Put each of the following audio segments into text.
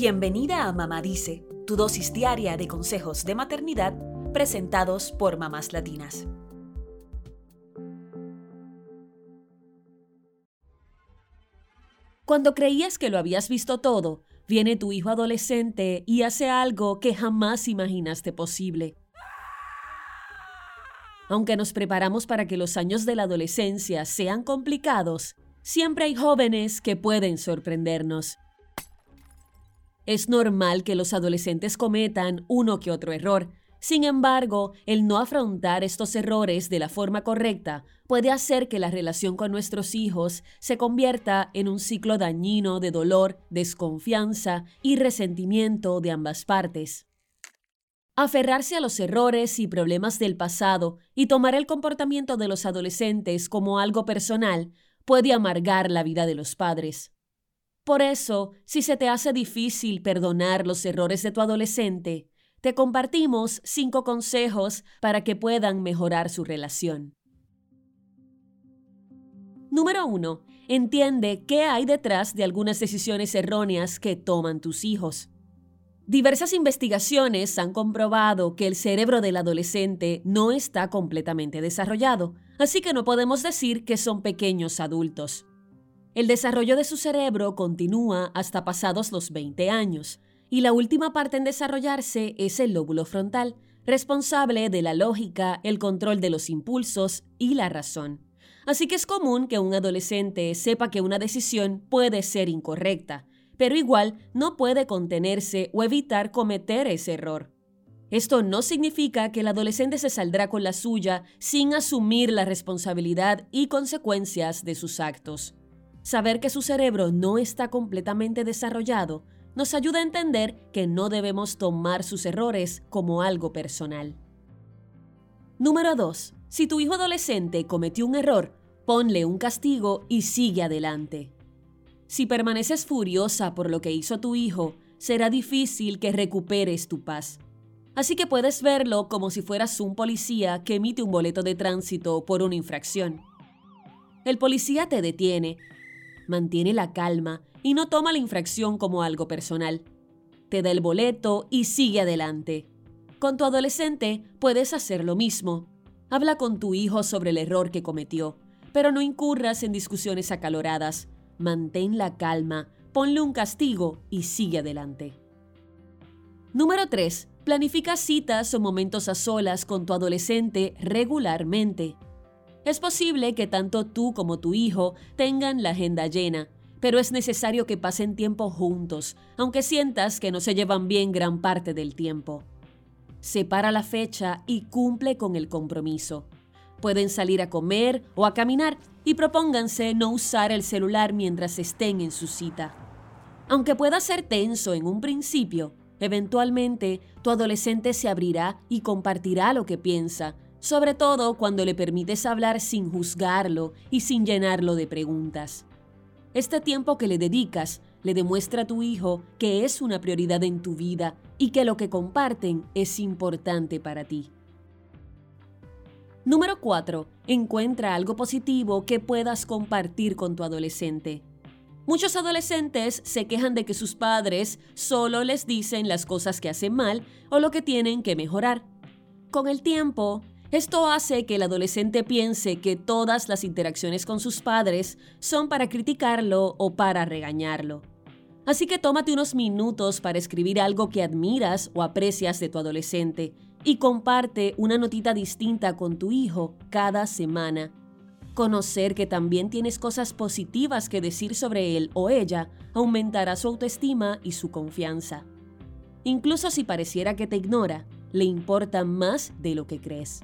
Bienvenida a Mamá Dice, tu dosis diaria de consejos de maternidad presentados por mamás latinas. Cuando creías que lo habías visto todo, viene tu hijo adolescente y hace algo que jamás imaginaste posible. Aunque nos preparamos para que los años de la adolescencia sean complicados, siempre hay jóvenes que pueden sorprendernos. Es normal que los adolescentes cometan uno que otro error. Sin embargo, el no afrontar estos errores de la forma correcta puede hacer que la relación con nuestros hijos se convierta en un ciclo dañino de dolor, desconfianza y resentimiento de ambas partes. Aferrarse a los errores y problemas del pasado y tomar el comportamiento de los adolescentes como algo personal puede amargar la vida de los padres. Por eso, si se te hace difícil perdonar los errores de tu adolescente, te compartimos cinco consejos para que puedan mejorar su relación. Número 1. Entiende qué hay detrás de algunas decisiones erróneas que toman tus hijos. Diversas investigaciones han comprobado que el cerebro del adolescente no está completamente desarrollado, así que no podemos decir que son pequeños adultos. El desarrollo de su cerebro continúa hasta pasados los 20 años, y la última parte en desarrollarse es el lóbulo frontal, responsable de la lógica, el control de los impulsos y la razón. Así que es común que un adolescente sepa que una decisión puede ser incorrecta, pero igual no puede contenerse o evitar cometer ese error. Esto no significa que el adolescente se saldrá con la suya sin asumir la responsabilidad y consecuencias de sus actos. Saber que su cerebro no está completamente desarrollado nos ayuda a entender que no debemos tomar sus errores como algo personal. Número 2. Si tu hijo adolescente cometió un error, ponle un castigo y sigue adelante. Si permaneces furiosa por lo que hizo tu hijo, será difícil que recuperes tu paz. Así que puedes verlo como si fueras un policía que emite un boleto de tránsito por una infracción. El policía te detiene, mantiene la calma y no toma la infracción como algo personal. Te da el boleto y sigue adelante. Con tu adolescente puedes hacer lo mismo. Habla con tu hijo sobre el error que cometió, pero no incurras en discusiones acaloradas mantén la calma, ponle un castigo y sigue adelante. Número 3. Planifica citas o momentos a solas con tu adolescente regularmente. Es posible que tanto tú como tu hijo tengan la agenda llena, pero es necesario que pasen tiempo juntos, aunque sientas que no se llevan bien gran parte del tiempo. Separa la fecha y cumple con el compromiso. Pueden salir a comer o a caminar y propónganse no usar el celular mientras estén en su cita. Aunque pueda ser tenso en un principio, eventualmente tu adolescente se abrirá y compartirá lo que piensa, sobre todo cuando le permites hablar sin juzgarlo y sin llenarlo de preguntas. Este tiempo que le dedicas le demuestra a tu hijo que es una prioridad en tu vida y que lo que comparten es importante para ti. Número 4. Encuentra algo positivo que puedas compartir con tu adolescente. Muchos adolescentes se quejan de que sus padres solo les dicen las cosas que hacen mal o lo que tienen que mejorar. Con el tiempo, esto hace que el adolescente piense que todas las interacciones con sus padres son para criticarlo o para regañarlo. Así que tómate unos minutos para escribir algo que admiras o aprecias de tu adolescente y comparte una notita distinta con tu hijo cada semana. Conocer que también tienes cosas positivas que decir sobre él o ella aumentará su autoestima y su confianza. Incluso si pareciera que te ignora, le importa más de lo que crees.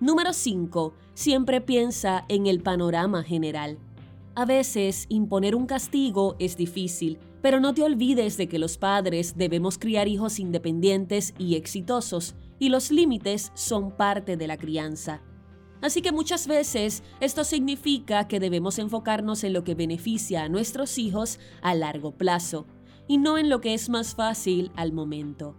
Número 5. Siempre piensa en el panorama general. A veces imponer un castigo es difícil, pero no te olvides de que los padres debemos criar hijos independientes y exitosos, y los límites son parte de la crianza. Así que muchas veces esto significa que debemos enfocarnos en lo que beneficia a nuestros hijos a largo plazo, y no en lo que es más fácil al momento.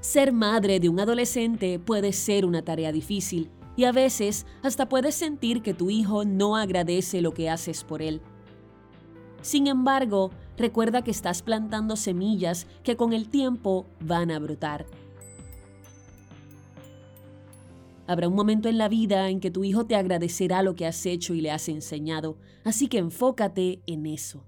Ser madre de un adolescente puede ser una tarea difícil, y a veces hasta puedes sentir que tu hijo no agradece lo que haces por él. Sin embargo, recuerda que estás plantando semillas que con el tiempo van a brotar. Habrá un momento en la vida en que tu hijo te agradecerá lo que has hecho y le has enseñado, así que enfócate en eso.